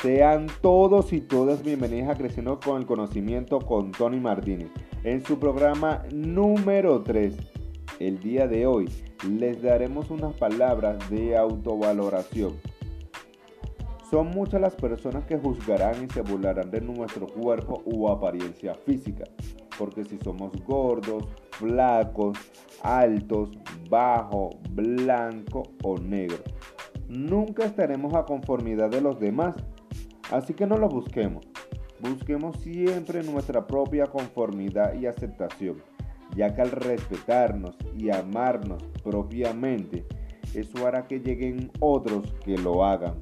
Sean todos y todas bienvenidos a Creciendo con el Conocimiento con Tony Martínez en su programa número 3. El día de hoy les daremos unas palabras de autovaloración. Son muchas las personas que juzgarán y se burlarán de nuestro cuerpo u apariencia física, porque si somos gordos, flacos, altos, bajo, blanco o negro, nunca estaremos a conformidad de los demás Así que no lo busquemos. Busquemos siempre nuestra propia conformidad y aceptación, ya que al respetarnos y amarnos propiamente, eso hará que lleguen otros que lo hagan.